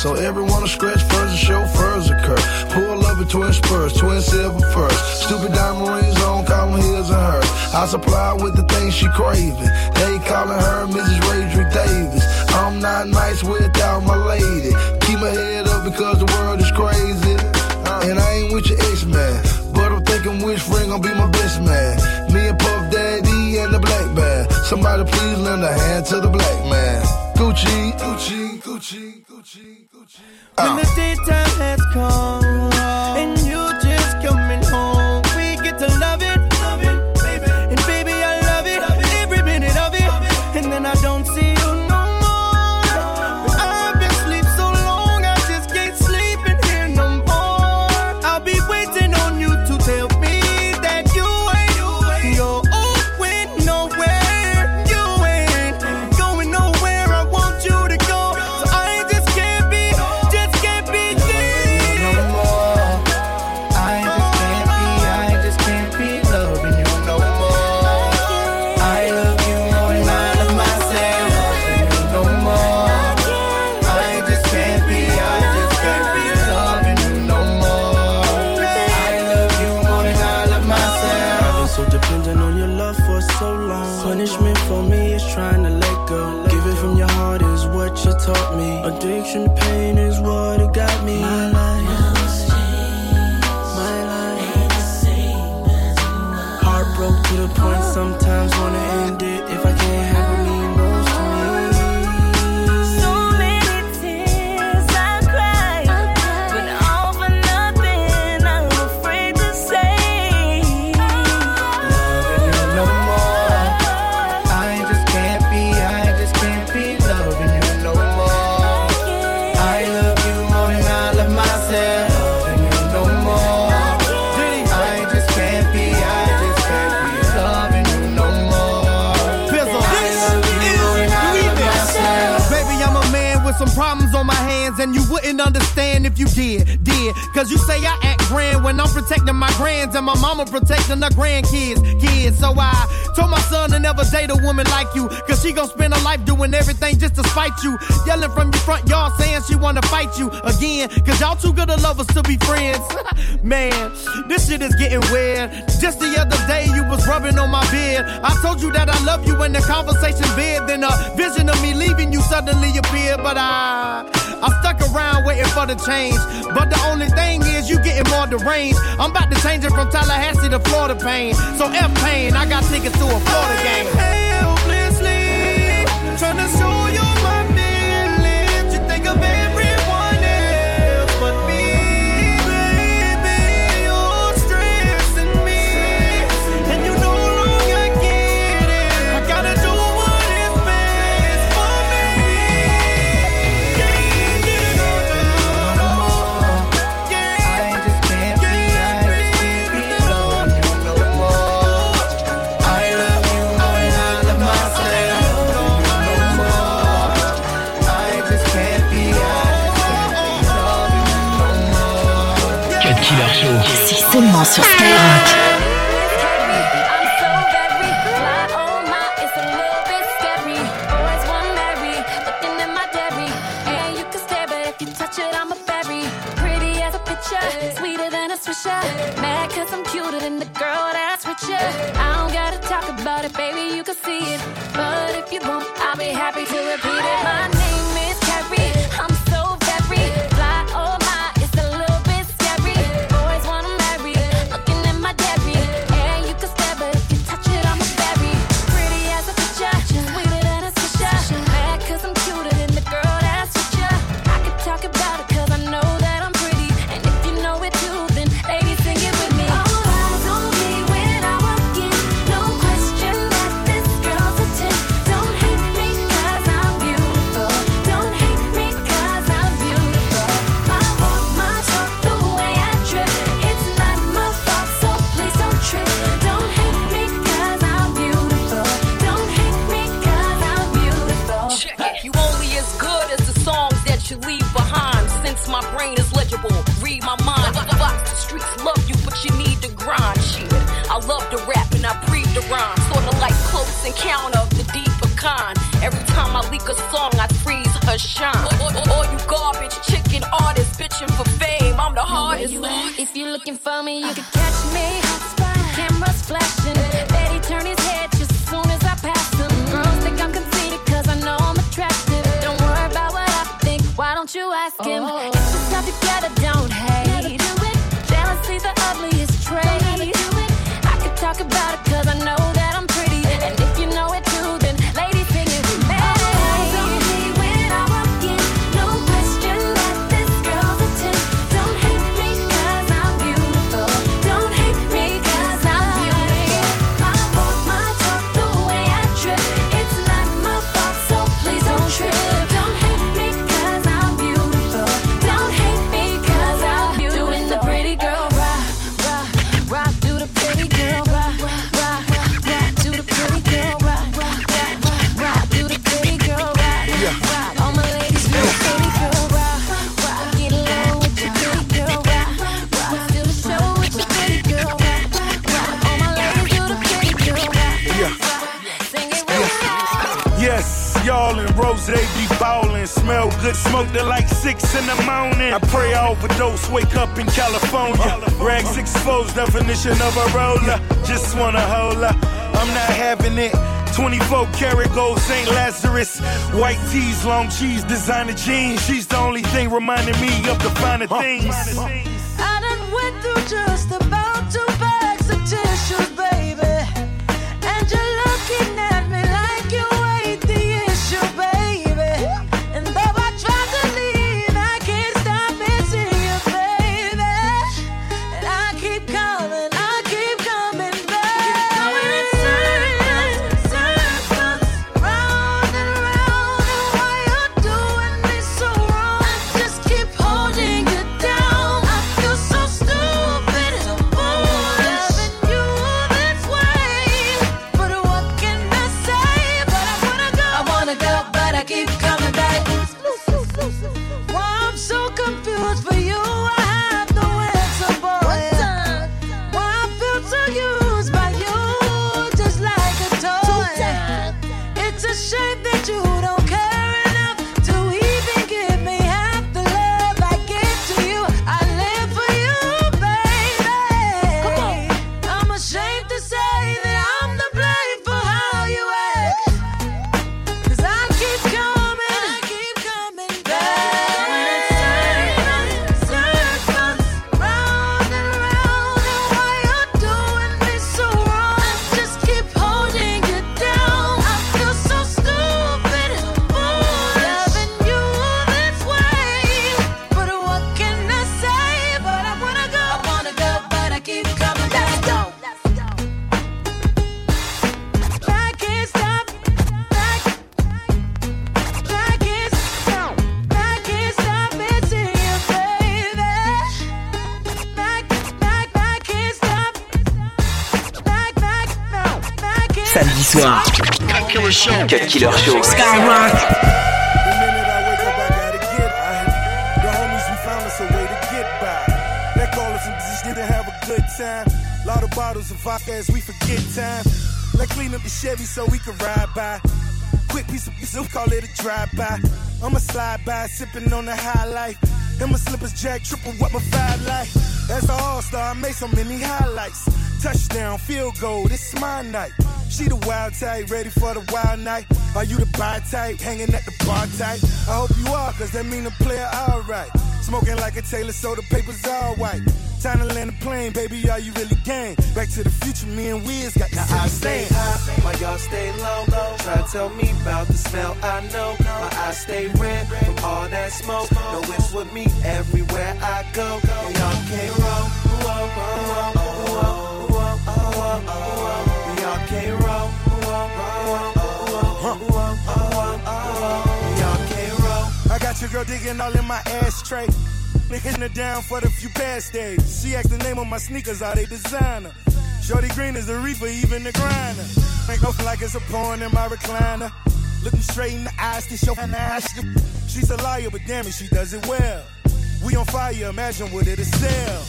So everyone will scratch first and show chauffeurs occur. Pull up in twin spurs, twin silver first. Stupid diamond rings on, calling his and hers. I supply with the things she craving. They calling her Mrs. Radric Davis. I'm not nice without my lady. Keep my head up because the world is crazy. And I ain't with your ex-man. But I'm thinking which ring gon' be my best man. Me and Puff Daddy and the black man. Somebody please lend a hand to the black man. Gucci, Gucci, Gucci, Gucci. When the daytime has come and you if you did, did. Cause you say I act grand when I'm protecting my grands, and my mama protecting her grandkids, kids. So I told my son to never date a woman like you, cause she gon' spend her life doing everything just to spite you. Yelling from your front yard saying she wanna fight you again, cause y'all too good of lovers to be friends. Man, this shit is getting weird. Just the other day, you was rubbing on my beard. I told you that I love you in the conversation bed, then a vision of me leaving you suddenly appeared, but I. I stuck around waiting for the change. But the only thing is, you getting more deranged. I'm about to change it from Tallahassee to Florida pain. So F pain, I got tickets to a Florida game. helplessly trying to show C'est seulement sur Skyrock. Brain is legible. Read my mind. The streets love you, but you need to grind. Shit. I love to rap and I breathe the rhyme. Sorta like close encounter of the deeper kind. Every time I leak a song, I freeze her shine. All you garbage chicken artists bitching for fame. I'm the hardest. If you're looking for me, you can catch me. Cameras flashing. Ask him? Get yourself together, don't hate. Jealousy the ugliest trait. I could talk about it Good smoke till like six in the morning. I pray I overdose, wake up in California. Rag six foes, definition of a roller. Just wanna hold her, I'm not having it. 24 karat gold St. Lazarus. White tees, long cheese, designer jeans. She's the only thing reminding me of the finer things. I done went through just about two bags call us and just need to have a good time. Lot of bottles of vodka as we forget time. Let's clean up the Chevy so we can ride by. Quick piece of pizza, call it a drive-by. I'ma slide by, sipping on the high life. And my slippers jack triple what my five like. As an all-star, I made so many highlights. Touchdown, field goal, this is my night. She the wild type, ready for the wild night. Are you the buy type, hanging at the bar type? I hope you are, cause that mean the player alright. Smoking like a Taylor, so the papers all white. Time to land a plane, baby, are you really game? Back to the future, me and Wiz got the I same stay high while y'all stay low. Try to tell me about the smell I know. My eyes stay red from all that smoke. No, it's with me everywhere I go. And y'all can't roll. Whoa, whoa, whoa, whoa, whoa, whoa, whoa. And y'all can't roll. Whoa, I got your girl digging all in my ashtray. Licking her down for the few past days. She asked the name of my sneakers, are they designer? Shorty Green is the reaper, even the grinder. Make off like it's a porn in my recliner. Looking straight in the eyes to show an ass. She's a liar, but damn it, she does it well. We on fire, imagine what it'll sell.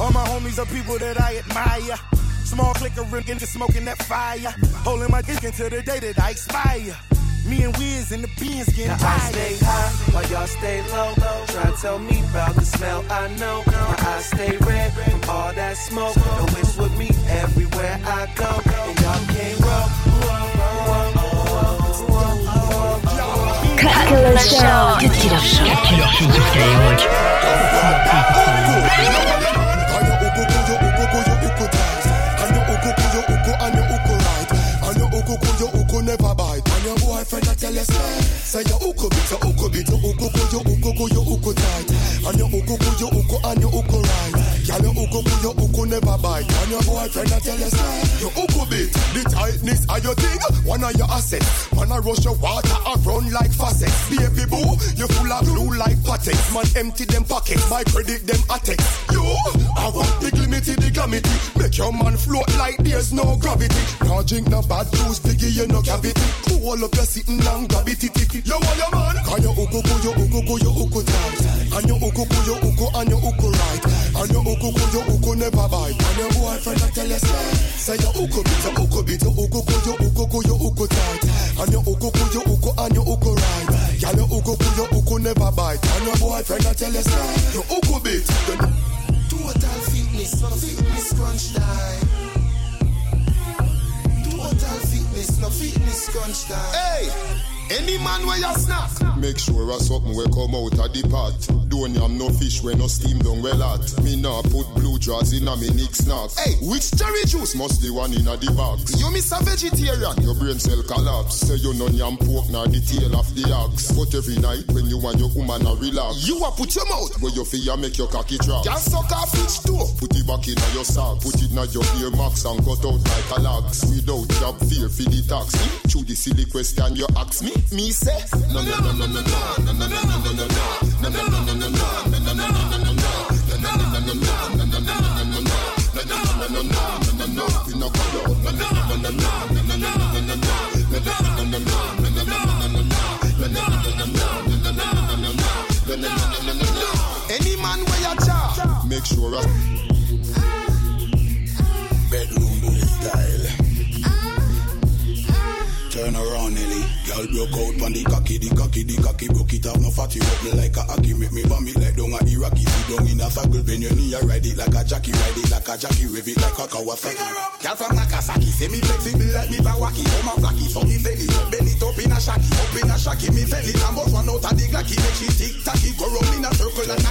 All my homies are people that I admire. Small clicker ringing, just smoking that fire. Holding my dick until the day that I expire. Me and Wiz and the beans getting now I stay high while y'all stay low. Try to tell me about the smell I know. My eyes stay red from all that smoke. No it's with me everywhere I go. And y'all can't roll. Cut Killer Show. Cut Killer Show. Cut Killer Show sur Skyrock. Yes, girl. Say your uko bit, your uko bit, your uko go, your uko go, your uko tight, and your uko oh, go, your uko and your uko right. Girl, your uku ku, your uku never bite And your boyfriend I tell you say Your uku bit, the tightness of your thing One of your assets Man, I rush your water, I run like faucets Baby boo, you full of blue like patents Man, empty them pockets, my credit them attacks You, I want big limited, the glamity Make your man float like there's no gravity No drink no bad juice, biggie, you no cavity Cool up your sitting it, it, it. You want your man? Can you uku, ku, you uku, ku, you uku tight. And you uku, ku, you uku, and you uku right. And you uku, ku, you uku never bite. And your boyfriend I tell you say, say you uku bit, you uku bit, you uku, ku, you uku, ku, you uku tight. And you uku, ku, you uku, and you uku right. Girl, you uku, ku, you uku never bite. And your boyfriend I tell you say, you uku bit. Total fitness, no fitness crunch time. Total fitness, no fitness crunch time. Hey! Any man where you snack. Make sure a something will come out of the pot. Don't yam no fish when no steam down well hot. Me nah put blue jaws in a me nick snack. Hey, which cherry juice must the one in a the box? You miss a vegetarian, your brain cell collapse. Say you no yam pork nor the tail of the ox. But every night when you want your woman a relax, you a put your mouth where your fear make your cocky drop. Can suck off each too. Put it back in your sock. Put it in your ear max and cut out like a lax. Without job fear for the tax. Through the silly question you ask me me say no no no no no no no no no no no no no no no no no no Any man where you make sure bedroom Girl broke out on the cocky, the cocky, the cocky broke it off. No fatty up like a hockey. Make me vomit like down a Iraqi. Sit down in a circle, bend your knee, I ride it like a jockey, ride it like a jockey, rev it like a Kawasaki. Girl from Nagasaki, say me flexible like me Pawaki. Come a flaky, so me belly, bend it up in a shaky, up in a shaky. Me belly, both one out of the glacky, make she tick tacky, go round in a circle like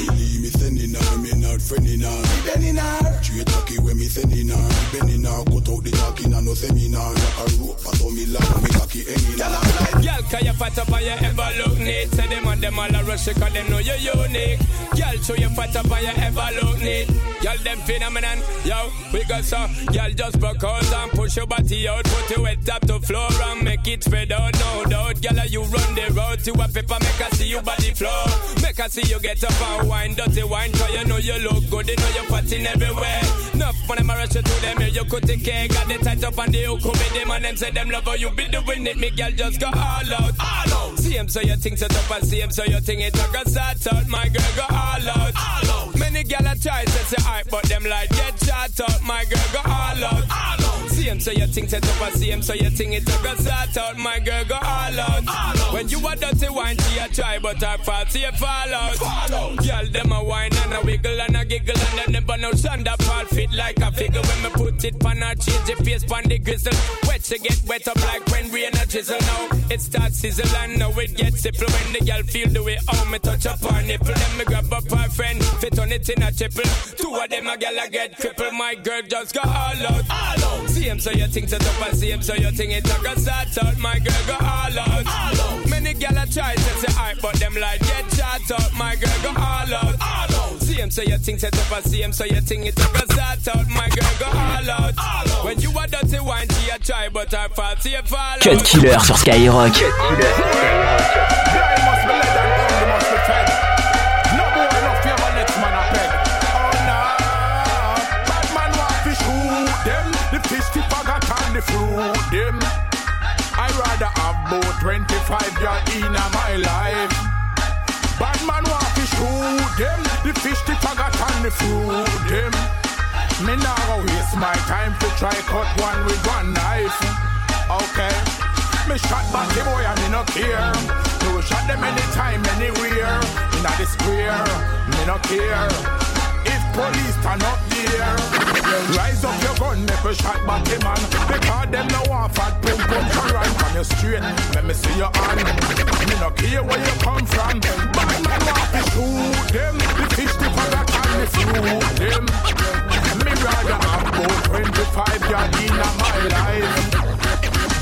Lily, me sending her, me not friending her. Me bending her, straight tacky when me sending her. Me bending her, cut out the talking and no seminar. Like a rope, so me like me cocky any Girl, can you fat up and you ever look neat? Say them and them all a rush cause them know you're unique. Girl, show you fat up and you ever look neat. Girl, them phenomenon, yo, we got so. Girl, just broke out and push your body out. Put your head top to floor and make it spread out, no doubt. Girl, you run the road to a paper, make her see you body flow. Make her see you get up and wine, dirty wine, cause you know you look good, you know you're fatting everywhere. Enough when them rush you to them, you could take care. Got the tight up and the hook with them and them say them love you be doing it, me girl just go all out, all out. See him so you think set up and see him so you think it a go start out. My girl go all out, all out. Many girl a try to say hype, but them like get shot out. My girl go all out, all out. See him so you think set up and see him so you think it a go start out. My girl go all out, all out. When you a dirty wine, she a try, but her fall, see you fall out. Fall out. Girl them a wine and a wiggle and a giggle and them never know Shonda fall fit like a figure when me put it pan her change the face pan the gristle. Wet she get wet up like when rain a drizzle now. It starts sizzle and now it gets simple when the girl feel the way how me touch up her nipple. Then me grab up her friend, fit on it in a triple. Two of them a girl a get crippled. My girl just go all out, all out. See him so you think to up and see him so you think it a start out. My girl go all out, all out. Many girl a try to say hype, but them like get shot out. My girl go all out, all out. See him so you think set up and see him so you think it a go start out. My girl go all out, all out. When you a dirty wine, she a try, but her fall, see you fall out. Cut Killer sur Skyrock. Them. I rather have about 25 years in my life. Bad man want them. The fish, the faggot and the fruit them. Me now waste my time to try cut one with one knife. Okay. Me shot back the boy and me no care. Me shot them anytime, anywhere. In the square, me no care. If police turn up there, rise up your gun, make a shot back the man. Because them no want fat pum pum to run from your straight. Let me see your hand. Me no care where you come from. Shoot them. The fish, the paddock and the fruit them. Me rather have about 25 yard in my life.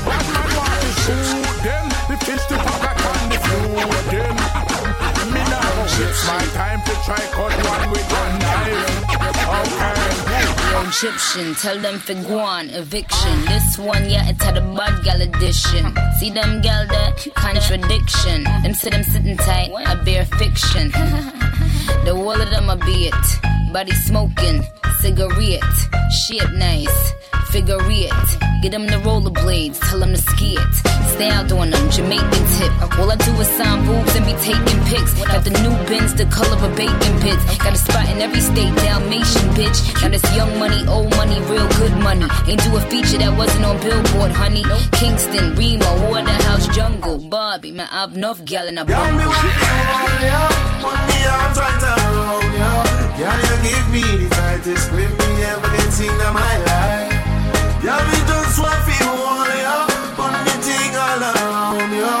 Bad man want to shoot them. The fish, the paddock and the fruit them. Me now it's my time to try cut one with one knife. Okay. Gyptian, tell them for guan, eviction. This one, yeah, it's had a bad gal edition. See them gal there? Contradiction. Them sit them sitting tight, I bear fiction. the wall of them a be it. Body smoking, cigarette, shit nice. Figure it, get them the rollerblades, tell them to ski it. Stay out on them, Jamaican taking pics. Got the new bins, the color of a bacon pits. Got a spot in every state, Dalmatian bitch. Now this young money, old money, real good money. Ain't do a feature that wasn't on Billboard, honey. Kingston, Remo, Waterhouse, Jungle, Barbie, man, I've enough gal in a bungle. Put me arms right around you. Give me the tightest grip me ever seen in my life? Yeah, me just want to hold you. Put me thing all around you.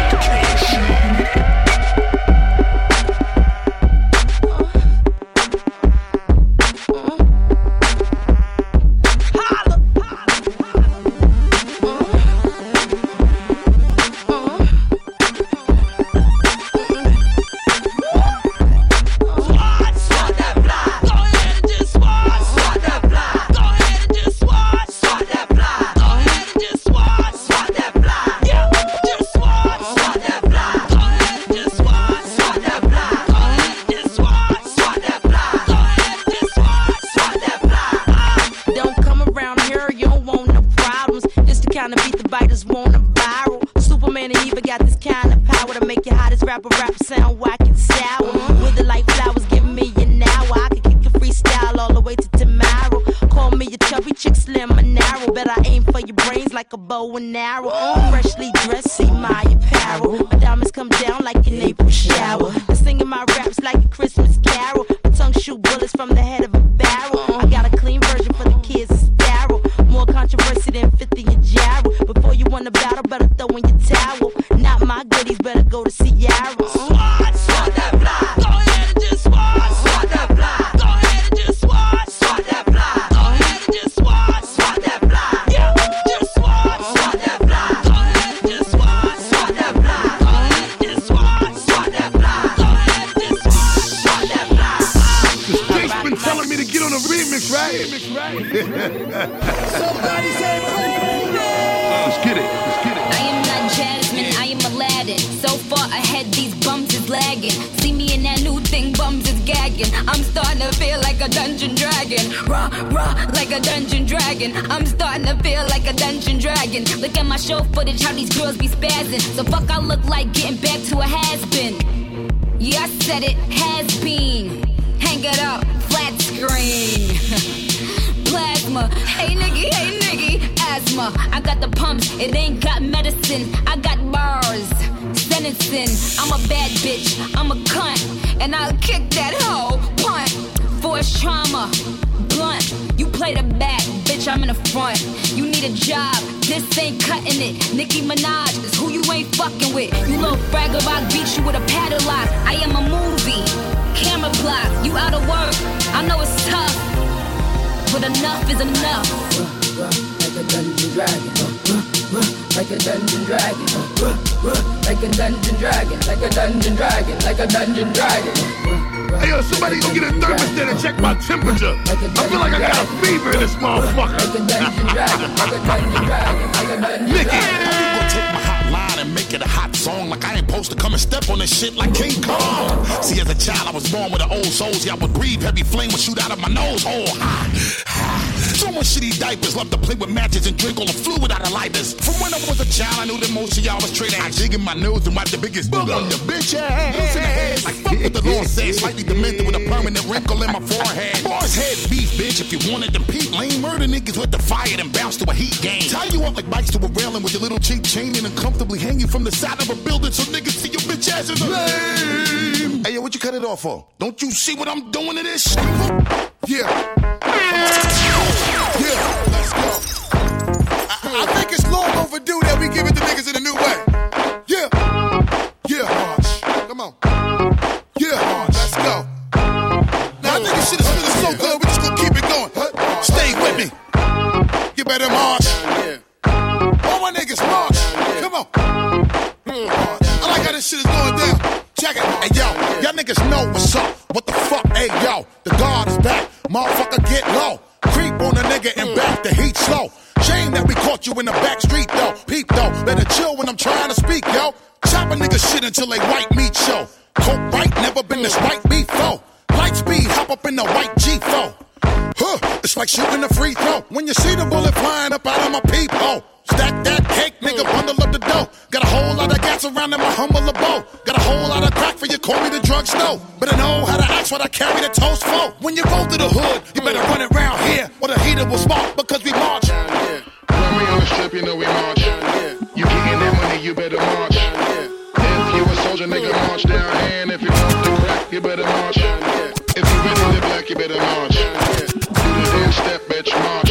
Like a bow and arrow. I'm freshly dressed, see my apparel. My diamonds come down like an April shower. I'm singing my raps like a Christmas carol. My tongue shoot bullets from the head of a barrel. I got a clean version for the kids, it's. More controversy than 50 and gyro. Before you want a battle, better throw in your towel. Not my goodies, better go to Ciara. Been telling me to get on a remix, right? Somebody say, Let's get it. Let's get it. I am not Jasmine, I am Aladdin. So far ahead, these bums is lagging. See me in that new thing, bums is gagging. I'm starting to feel like a dungeon dragon. Rah, rah, like a dungeon dragon. I'm starting to feel like a dungeon dragon. Look at my show footage, how these girls be spazzing. So fuck, I look like getting back to a has been. Yeah, I said it, has been. It up, flat screen. Plasma, hey nigga, hey nigga, asthma. I got the pumps, it ain't got medicine. I got bars, sentencing. I'm a bad bitch, I'm a cunt, and I'll kick that hoe. Punt, force trauma, blunt. You play the back, bitch, I'm in the front. You need a job, this ain't cutting it. Nicki Minaj is who you ain't fucking with. You little bragger, I beat you with a padlock. I am a movie, camera block. You out of work, I know it's tough, but enough is enough. like a dungeon dragon, like a dungeon dragon, like a dungeon dragon, like a dungeon dragon, like a dungeon dragon. Hey, yo, somebody go get a thermostat and check my temperature. I feel like I got a fever in this motherfucker. Hot line and make it a hot song like I ain't supposed to come and step on this shit like King Kong. See, as a child, I was born with an old soul. I would breathe, heavy flame would shoot out of my nose. Oh, ha. Throwing shitty diapers, love to play with matches and drink all the fluid out of lighters. From when I was a child, I knew that most of y'all was straight ass. I dig in my nose and wipe the biggest bug on the bitch ass. Losing the head Like fuck what the law says, slightly demented with a permanent wrinkle in my forehead. Boss head beef, bitch, if you wanted to peep. Lame murder niggas with the fire, then bounce to a heat game. Tie you up like bikes to a railing with your little cheap chain and uncomfortably hanging from the side of a building so niggas see your bitch ass is lame. Hey, yo, what you cut it off for? Don't you see what I'm doing to this? Yeah. Yeah, let's go. I, I think it's long overdue that we give it to niggas in a new way. Yeah. Yeah, March. Come on. Yeah, March. Let's go. Now, I think this shit is feeling so good, we just gonna keep it going. Stay with me. You better march. All my niggas march. Come on. I like how this shit is going down. Check it. Hey, yo, y'all niggas know what's up. What the fuck? Hey, yo, the guard is back. Motherfucker, get low. Creep on a nigga and back the heat slow. Shame that we caught you in the back street, though. Peep, though. Better chill when I'm trying to speak, yo. Chop a nigga shit until they white meat show. Coke right, never been this white though. Light speed, hop up in the white G4. Huh, it's like shooting a free throw. When you see the bullet flying up out of my peephole. Stack whole lot of gas around in my humble abode. Got a whole lot of crack for you, call me the drug snow. But I know how to ask what I carry the toast for. When you roll through the hood, you better run it round here. Or the heater will spark because we march. When we on the strip, you know we march. You getting that money, you better march. If you a soldier, nigga, march down. And if you want the crack, you better march. If you really black, you better march. Do the dance step, bitch, march.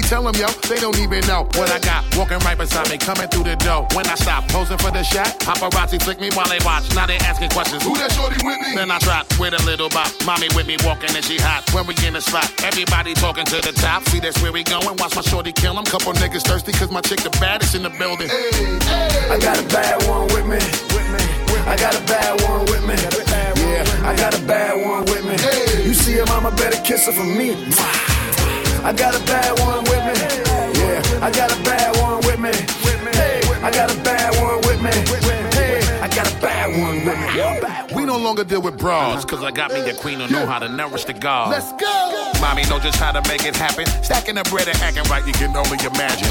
Swizzy, tell them, yo, they don't even know what I got. Walking right beside me, coming through the door. When I stop posing for the shot, paparazzi flick me while they watch. Now they asking questions. Who that shorty with me? Then I drop with a little bop. Mommy with me walking and she hot. When we in the spot, everybody talking to the top. See, that's where we going. Watch my shorty kill 'em. Couple niggas thirsty cause my chick the baddest in the building. I got a bad one with me. I got a bad one with me. Yeah, I got a bad one with me. You see her mama better kiss her for me. I got a bad one with me. Yeah, I got a bad one with me. Hey, I got a bad one with me. Hey, I got a bad one with. We no longer deal with bras, cause I got me a queen who know how to nourish the god. Let's go. Mommy know just how to make it happen. Stacking the bread and acting right, you can only imagine.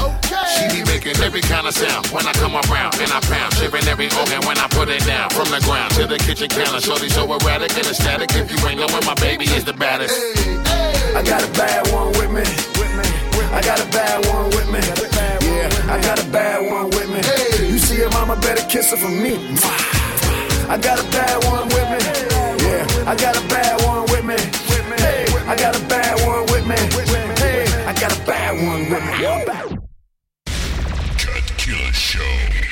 She be making every kind of sound when I come around and I pound, shipping every organ when I put it down. From the ground to the kitchen counter, shorty so erratic and ecstatic. If you ain't knowing, my baby is the baddest. I got a bad one with me. I got a bad one with me. Yeah, I got a bad one with me. Hey. You see her mama better kiss her for me. I got a bad one with me. Yeah, I got a bad one with me. Hey, I got a bad one with me. Hey, I got a bad one with me. Cut Killer Show.